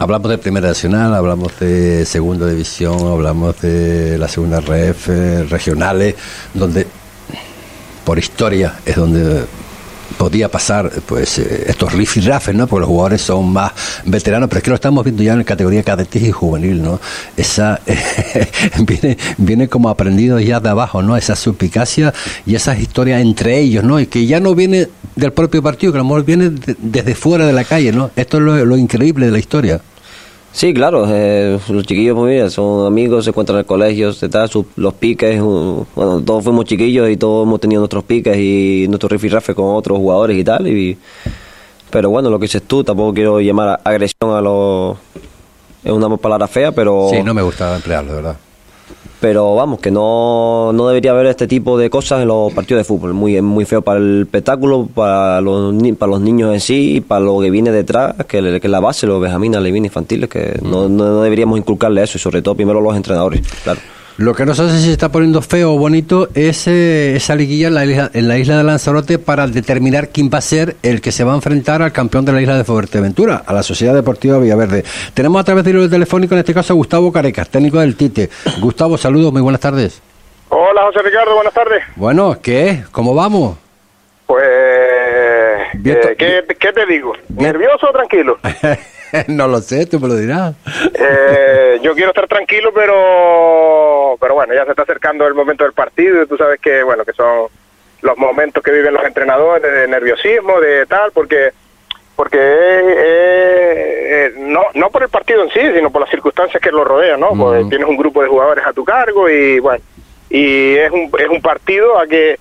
Hablamos de Primera Nacional, hablamos de Segunda División, hablamos de la Segunda Ref, regionales, donde por historia es donde podía pasar pues eh, estos rifirrafes, ¿no? Porque los jugadores son más veteranos, pero es que lo estamos viendo ya en la categoría cadetes y juvenil, ¿no? Esa viene viene como aprendido ya de abajo, ¿no? Esa suspicacia y esas historias entre ellos, ¿no? Y que ya no viene del propio partido, que a lo mejor viene de- desde fuera de la calle, ¿no? Esto es lo, lo increíble de la historia. Sí, claro, eh, los chiquillos muy bien, son amigos, se encuentran en el colegio, se da sus- los piques, uh, bueno, todos fuimos chiquillos y todos hemos tenido nuestros piques y nuestros rifirrafes con otros jugadores y tal, y, pero bueno, lo que dices tú, tampoco quiero llamar agresión a los... Es una palabra fea, pero... Sí, no me gusta emplearlo, de verdad. Pero vamos, que no, no debería haber este tipo de cosas en los partidos de fútbol. Muy, es muy feo para el espectáculo, para los, para los niños en sí y para lo que viene detrás, que, le- que es la base, los benjamines, levín infantiles, que no, no, no deberíamos inculcarle eso y sobre todo primero los entrenadores, claro. Lo que no sé si se está poniendo feo o bonito es eh, esa liguilla en la, isla, en la isla de Lanzarote para determinar quién va a ser el que se va a enfrentar al campeón de la isla de Fuerteventura, a la Sociedad Deportiva Villaverde. Tenemos a través del hilo telefónico, en este caso, a Gustavo Carecas, técnico del Tite. Gustavo, saludos, muy buenas tardes. Hola José Ricardo, buenas tardes. Bueno, ¿qué? ¿Cómo vamos? Pues, eh, ¿qué, qué te digo? ¿Nervioso o tranquilo? no lo sé, tú me lo dirás. Eh, yo quiero estar tranquilo, pero pero bueno, ya se está acercando el momento del partido y tú sabes que bueno que son los momentos que viven los entrenadores de nerviosismo, de tal, porque porque eh, eh, no no por el partido en sí, sino por las circunstancias que lo rodean, ¿no? Porque tienes un grupo de jugadores a tu cargo y bueno y es un es un partido a que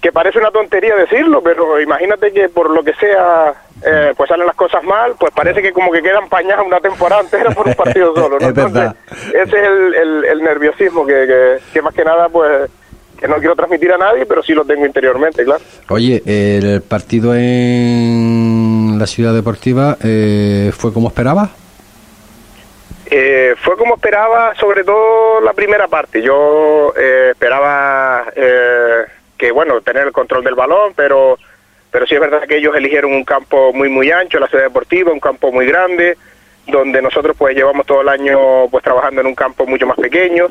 que parece una tontería decirlo, pero imagínate que por lo que sea, eh, pues salen las cosas mal, pues parece que como que quedan pañadas una temporada entera por un partido solo, ¿no? Es verdad. ese es el, el, el nerviosismo que, que, que más que nada, pues, que no quiero transmitir a nadie, pero sí lo tengo interiormente, claro. Oye, el partido en la Ciudad Deportiva eh, fue como esperaba. Eh, fue como esperaba, sobre todo la primera parte. Yo eh, esperaba eh, que, bueno, tener el control del balón, pero, pero sí es verdad que ellos eligieron un campo muy, muy ancho, la ciudad deportiva, un campo muy grande, donde nosotros pues llevamos todo el año pues trabajando en un campo mucho más pequeño.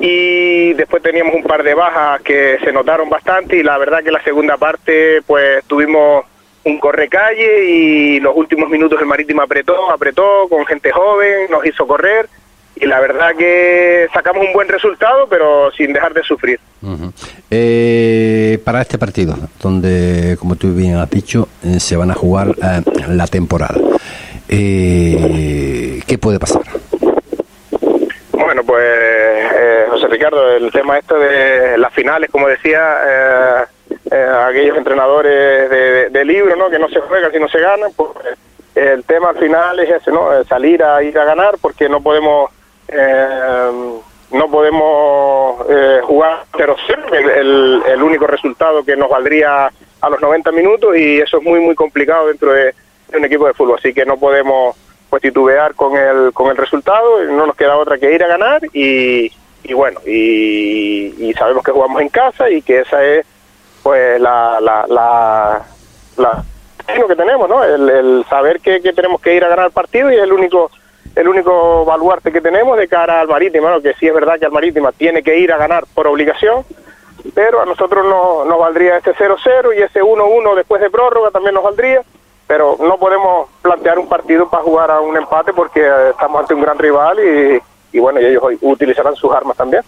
Y después teníamos un par de bajas que se notaron bastante y la verdad que la segunda parte pues tuvimos un correcalle y los últimos minutos el Marítimo apretó, apretó con gente joven, nos hizo correr y la verdad que sacamos un buen resultado pero sin dejar de sufrir. Eh, para este partido, donde, como tú bien has dicho, eh, se van a jugar eh, la temporada, eh, ¿qué puede pasar? Bueno, pues eh, José Ricardo, el tema este de las finales, como decía, aquellos entrenadores de, de- de libro, ¿no? Que no se juegan si no se ganan, pues el tema al final es ese, ¿no? Salir a ir a ganar porque no podemos eh, no podemos eh, jugar 0-0, el, el, el único resultado que nos valdría a los 90 minutos y eso es muy muy complicado dentro de, un equipo de fútbol, así que no podemos pues titubear con el con el resultado, no nos queda otra que ir a ganar y, y bueno, y, y sabemos que jugamos en casa y que esa es pues la la la, la que tenemos, ¿no? El, el saber que, que tenemos que ir a ganar el partido y es el único el único baluarte que tenemos de cara al Marítimo, ¿no? que sí es verdad que al Marítimo tiene que ir a ganar por obligación, pero a nosotros no, nos valdría ese 0-0 y ese 1-1 después de prórroga también nos valdría, pero no podemos plantear un partido para jugar a un empate porque eh, estamos ante un gran rival y, y bueno, y ellos hoy utilizarán sus armas también.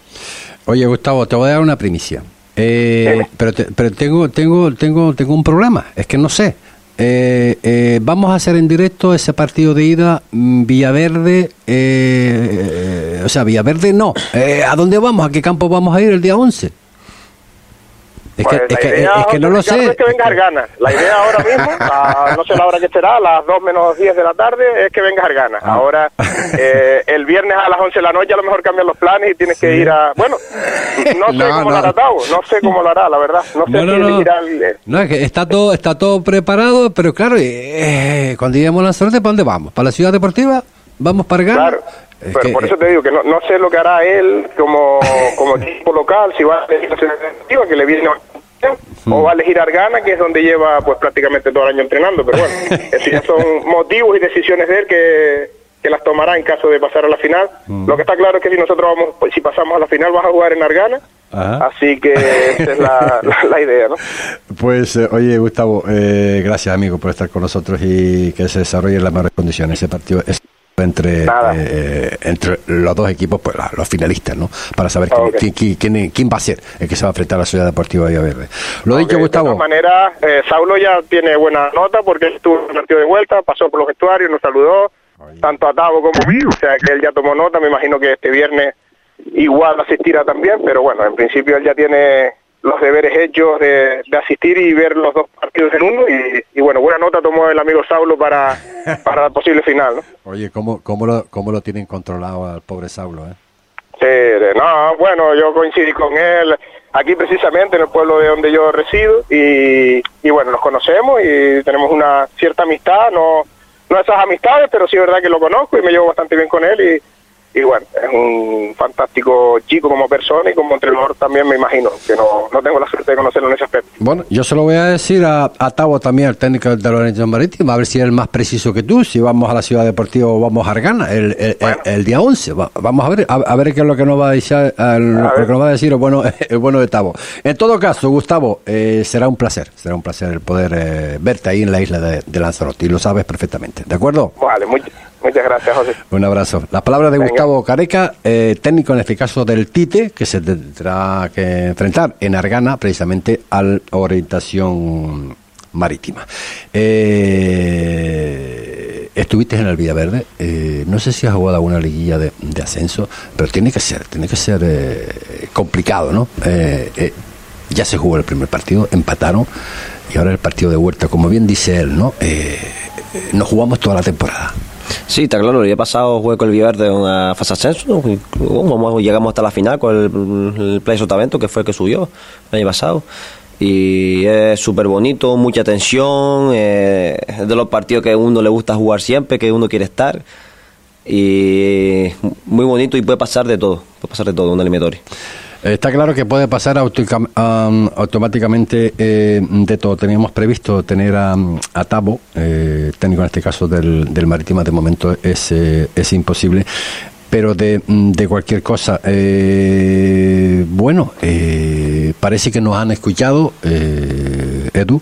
Oye, Gustavo, te voy a dar una primicia. Eh, pero te- pero tengo, tengo, tengo, tengo un problema. Es que no sé. Eh, eh, vamos a hacer en directo ese partido de ida mm, Villaverde, eh, o sea, Villaverde no. Eh, ¿A dónde vamos? ¿A qué campo vamos a ir el día 11? Es Pues que, la es que- idea, es que no lo sé. Es que venga Argana. La idea ahora mismo, a- no sé la hora que será, a las 2 menos 10 de la tarde, es que venga Argana. Ah. Ahora, eh, el viernes a las 11 de la noche a lo mejor cambian los planes y tienes que ir a... Bueno, no sé No, cómo no. lo hará Tavo, no sé cómo lo hará, la verdad. No sé No, no, si el- No, es que está todo, está todo preparado, pero claro, eh, cuando lleguemos a Lanzarote, ¿para dónde vamos? ¿Para la ciudad deportiva? ¿Vamos para Argana? Claro. Es Pero que- por eso te digo que no, no sé lo que hará él como, como equipo local, si va a elegir la que le viene o va a elegir Argana, que es donde lleva pues prácticamente todo el año entrenando. Pero bueno, eso ya son motivos y decisiones de él que, que las tomará en caso de pasar a la final. Lo que está claro es que si nosotros vamos, pues, si pasamos a la final, vas a jugar en Argana. Ajá. Así que esa es la, la- la idea, ¿no? Pues, eh, oye, Gustavo, eh, gracias, amigo, por estar con nosotros y que se desarrolle en las mejores condiciones. Ese partido es entre, eh, entre los dos equipos, pues la- los finalistas, ¿no? Para saber quién, Ok. quién- quién- quién- va a ser el que se va a enfrentar a la Ciudad Deportiva Villaverde. Lo dicho, Ok, De Gustavo. todas maneras, eh, Saulo ya tiene buena nota porque él estuvo en el partido de vuelta, pasó por los vestuarios, nos saludó, tanto a Tavo como a mí, o sea que él ya tomó nota, me imagino que este viernes igual asistirá también, pero bueno, en principio él ya tiene los deberes hechos de, de asistir y ver los dos partidos en uno y, y bueno, buena nota tomó el amigo Saulo para, para la posible final, ¿no? Oye, ¿cómo, cómo, lo, ¿cómo lo tienen controlado al pobre Saulo, eh? Sí, no, bueno, yo coincidí con él aquí precisamente en el pueblo de donde yo resido y, y bueno, nos conocemos y tenemos una cierta amistad, no, no esas amistades, pero sí es verdad que lo conozco y me llevo bastante bien con él y, y bueno, es un fantástico chico como persona y como entrenador también me imagino, que no, no tengo la suerte de conocerlo en ese aspecto. Bueno, yo se lo voy a decir a, a Tavo también, al técnico de la organización marítima, a ver si es más preciso que tú, si vamos a la Ciudad Deportiva o vamos a Argana el, el, el- el día 11. Va- vamos a ver a, a ver qué es lo que nos va a decir, el, lo que nos va a decir el bueno, el bueno de Tavo. En todo caso, Gustavo, eh, será un placer, será un placer el poder eh, verte ahí en la isla de, de Lanzarote y lo sabes perfectamente, ¿de acuerdo? Vale, much- muchas gracias, José. Un abrazo. Las palabras de Venga. Gustavo Careca, eh, técnico en este caso del TITE, que se tendrá que enfrentar en Argana precisamente a la orientación marítima. Eh, estuviste en el Villaverde, eh, no sé si has jugado alguna liguilla de, de ascenso, pero tiene que ser, tiene que ser eh, complicado, ¿no? Eh, ya se jugó el primer partido, empataron y ahora el partido de vuelta, como bien dice él, ¿no? Nos jugamos toda la temporada. Sí, está claro. El día pasado jugué con el Villaverde en una fase ascenso. llegamos hasta la final con el, el Play Sotavento, que fue el que subió el año pasado. Y es súper bonito, mucha tensión. eh, es de los partidos que a uno le gusta jugar siempre, que uno quiere estar. Y muy bonito y puede pasar de todo. Puede pasar de todo, una eliminatoria. Está claro que puede pasar automáticamente eh, de todo. Teníamos previsto tener a, a Tabo, eh, técnico en este caso del, del Marítima, de momento es, eh, es imposible. Pero de, de cualquier cosa, bueno, parece que nos han escuchado, Edu.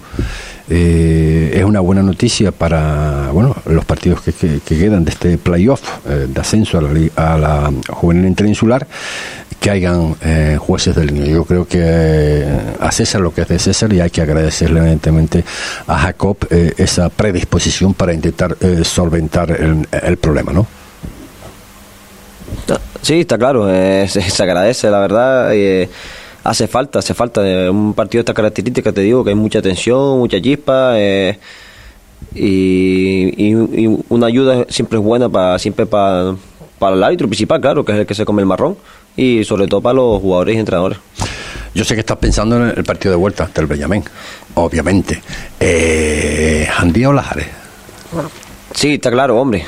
Es una buena noticia para bueno los partidos que, que- que quedan de este playoff de ascenso a la, a la juvenil interinsular que hayan eh, jueces del niño. Yo creo que eh, a César lo que es de César y hay que agradecerle evidentemente a Jacob eh, esa predisposición para intentar eh, solventar el, problema, ¿no? Sí, está claro, eh, se, se agradece, la verdad. hace falta, hace falta. un partido de esta característica, te digo, que hay mucha tensión, mucha chispa. y, y- y una ayuda siempre es buena para siempre para, para el árbitro principal, claro, que es el que se come el marrón. Y sobre todo para los jugadores y entrenadores. Yo sé que estás pensando en el partido de vuelta del Benjamín, obviamente. Eh, ¿Jandía o Lajares? Sí, está claro, hombre.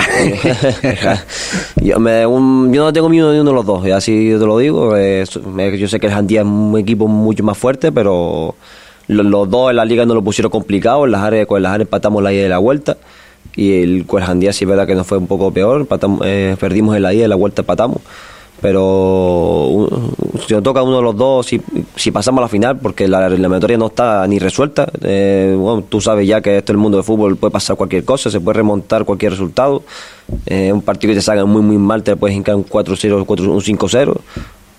yo, me- un- yo no tengo miedo de uno de los dos, y así te lo digo. eh, yo sé que el Jandía es un equipo mucho más fuerte, pero lo- los, dos en la liga no lo pusieron complicado. En las áreas, con el Lajares empatamos la ida y la vuelta. Y el, con el Jandía sí es verdad que nos fue un poco peor. eh, perdimos en la ida en la vuelta empatamos. Pero un- si nos toca uno de los dos, si, si pasamos a la final, porque la eliminatoria no está ni resuelta, eh, bueno, tú sabes ya que esto en el mundo del fútbol puede pasar cualquier cosa, se puede remontar cualquier resultado. Eh, un partido que te salga muy, muy mal, te puedes hincar un 4-0, 4 un 5-0.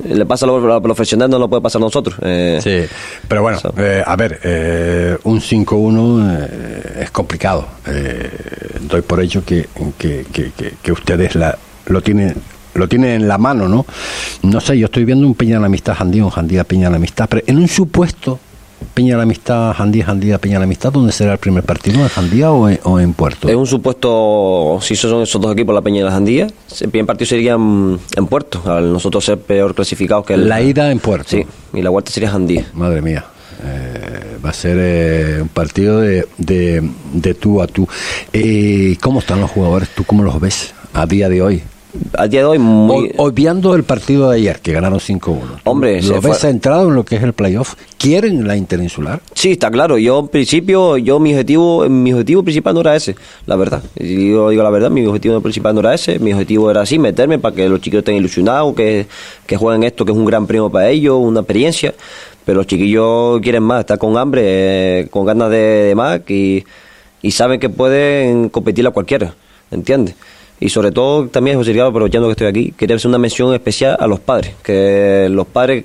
le pasa a los profesionales, no lo puede pasar a nosotros. Eh, sí, pero bueno, eh, a ver, eh, un 5-1 es complicado. doy por hecho que, que, que, que ustedes la, lo tienen lo tienen en la mano, ¿no? No sé, yo estoy viendo un Peña de la Amistad Jandía, un Jandía Peña de la Amistad, pero en un supuesto Peña la Amistad, Jandía, Jandía, Peña la Amistad, ¿dónde será el primer partido? ¿En Jandía o en, Puerto? Es un supuesto, si son esos dos equipos, la Peña y la Jandía, el primer partido sería en, Puerto, al nosotros ser peor clasificados que el... La ida en Puerto. Sí, y la vuelta sería Jandía. Madre mía. Eh, va a ser eh, un partido de, de, tú a tú. Eh, ¿Cómo están los jugadores? ¿Tú cómo los ves a día de hoy? A día de hoy muy... Obviando el partido de ayer, que ganaron 5-1. Hombre, ¿Lo ves centrado en lo que es el playoff? ¿Quieren la interinsular? Sí, está claro. Yo, en principio, yo mi objetivo mi objetivo principal no era ese, la verdad. Yo digo la verdad, mi objetivo principal no era ese. Mi objetivo era así, meterme para que los chiquillos estén ilusionados, que, que jueguen esto, que es un gran premio para ellos, una experiencia. Pero los chiquillos quieren más, están con hambre, eh, con ganas de, de más y, y saben que pueden competir a cualquiera, ¿entiendes? Y sobre todo también José Ricardo, aprovechando que estoy aquí, quería hacer una mención especial a los padres, que los padres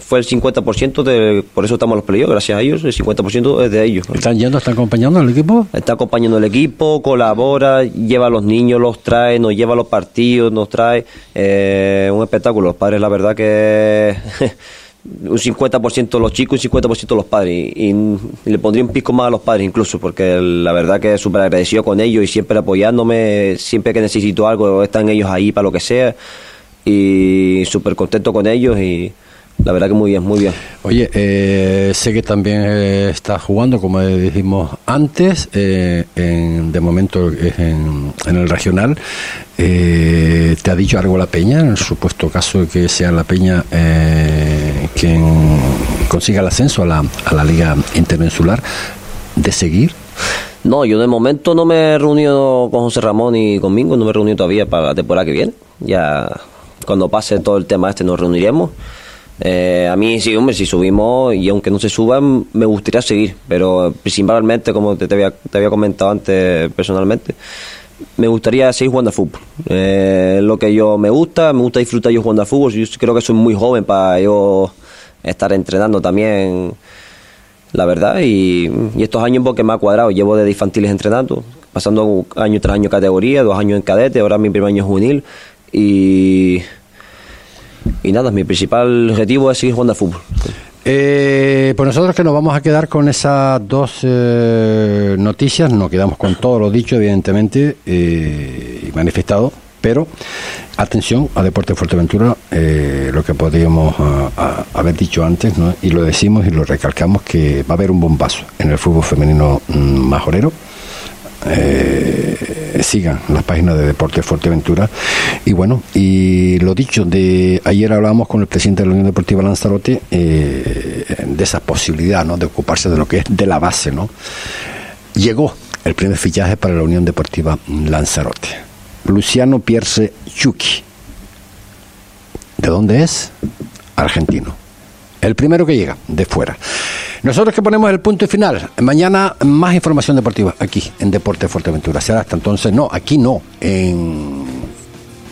fue el 50% de, por eso estamos los playoffs, gracias a ellos, el 50% es de ellos. ¿Están yendo, están acompañando al equipo? Está acompañando al equipo, colabora, lleva a los niños, los trae, nos lleva a los partidos, nos trae, eh, un espectáculo. Los padres, la verdad que un 50% los chicos y un 50% los padres. Y, le pondría un pico más a los padres incluso, porque la verdad que súper agradecido con ellos y siempre apoyándome, siempre que necesito algo, están ellos ahí para lo que sea. Y súper contento con ellos y la verdad que muy bien, muy bien. Oye, eh, sé que también eh, está jugando, como dijimos antes, eh, en, de momento en, el regional. ¿Te ha dicho algo la Peña, en el supuesto caso de que sea la Peña quien consiga el ascenso a la, a la Liga Intermensular, de seguir? No, yo de momento no me he reunido con José Ramón y conmigo, no me he reunido todavía para la temporada que viene. Ya cuando pase todo el tema este nos reuniremos eh, a mí sí, hombre, si subimos y aunque no se suban, me gustaría seguir, pero principalmente, como te, había, te había comentado antes personalmente, me gustaría seguir jugando al fútbol. Eh, lo que yo me gusta, me gusta disfrutar yo jugando al fútbol. Yo creo que soy muy joven para yo estar entrenando también, la verdad. Y, estos años porque me ha cuadrado, llevo desde infantiles entrenando, pasando año tras año categoría, dos años en cadete, ahora mi primer año juvenil. Y y nada, mi principal objetivo es seguir jugando al fútbol. Eh, pues nosotros que nos vamos a quedar con esas dos eh, noticias, nos quedamos con todo lo dicho, evidentemente, eh, y manifestado, pero atención a Deporte Fuerteventura, eh, lo que podríamos haber dicho antes, y lo decimos y lo recalcamos, que va a haber un bombazo en el fútbol femenino mm, majorero eh, sigan las páginas de Deportes Fuerteventura. Y bueno, y lo dicho, de ayer hablábamos con el presidente de la Unión Deportiva Lanzarote eh, de esa posibilidad ¿no? de ocuparse de lo que es de la base. ¿no? Llegó el primer fichaje para la Unión Deportiva Lanzarote. Luciano Pierce Chucky. ¿De dónde es? Argentino. El primero que llega, de fuera. Nosotros que ponemos el punto y final. Mañana más información deportiva aquí en Deporte Fuerteventura. Será hasta entonces, no, aquí no, en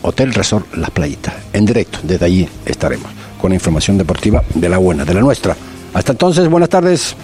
Hotel Resort Las Playitas. En directo, desde allí estaremos con información deportiva de la buena, de la nuestra. Hasta entonces, buenas tardes.